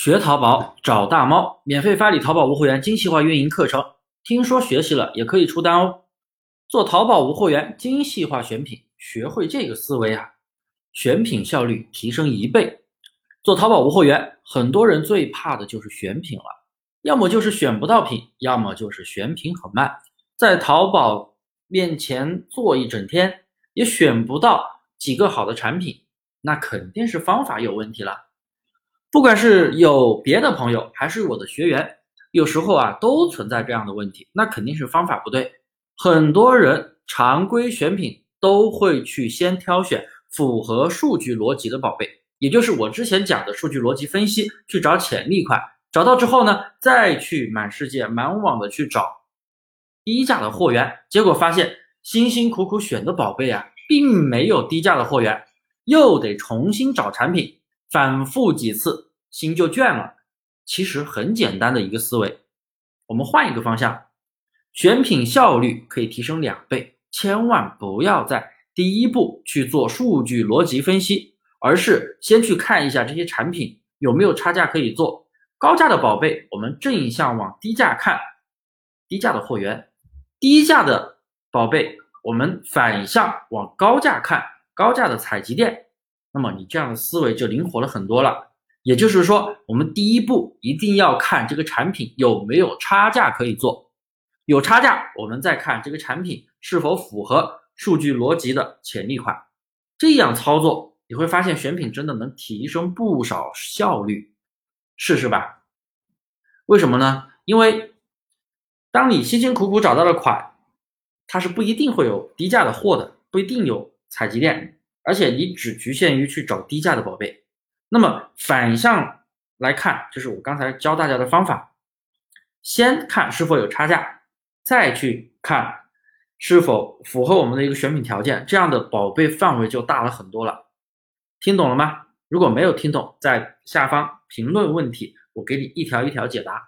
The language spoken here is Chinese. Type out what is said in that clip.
学淘宝找大猫，免费发你淘宝无货源精细化运营课程，听说学习了也可以出单哦。做淘宝无货源精细化选品，学会这个思维啊，选品效率提升一倍。做淘宝无货源，很多人最怕的就是选品了，要么就是选不到品，要么就是选品很慢，在淘宝面前坐一整天也选不到几个好的产品，那肯定是方法有问题了。不管是有别的朋友还是我的学员，有时候啊都存在这样的问题，那肯定是方法不对。很多人常规选品都会去先挑选符合数据逻辑的宝贝，也就是我之前讲的数据逻辑分析，去找潜力款，找到之后呢，再去满世界满网的去找低价的货源，结果发现辛辛苦苦选的宝贝啊，并没有低价的货源，又得重新找产品。反复几次，心就倦了。其实很简单的一个思维，我们换一个方向，选品效率可以提升两倍。千万不要在第一步去做数据逻辑分析，而是先去看一下这些产品有没有差价可以做。高价的宝贝，我们正向往低价看，低价的货源；低价的宝贝，我们反向往高价看，高价的采集店。那么你这样的思维就灵活了很多了。也就是说，我们第一步一定要看这个产品有没有差价可以做，有差价，我们再看这个产品是否符合数据逻辑的潜力款。这样操作，你会发现选品真的能提升不少效率，试试吧。为什么呢？因为当你辛辛苦苦找到了款，它是不一定会有低价的货的，不一定有采集店。而且你只局限于去找低价的宝贝，那么反向来看，就是我刚才教大家的方法，先看是否有差价，再去看是否符合我们的一个选品条件，这样的宝贝范围就大了很多了。听懂了吗？如果没有听懂，在下方评论问题，我给你一条一条解答。